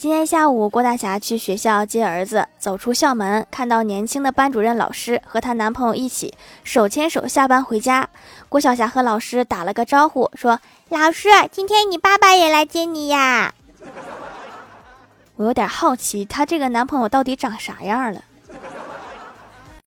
今天下午郭大侠去学校接儿子走出校门看到年轻的班主任老师和她男朋友一起手牵手下班回家。郭晓霞和老师打了个招呼说老师今天你爸爸也来接你呀。我有点好奇她这个男朋友到底长啥样了？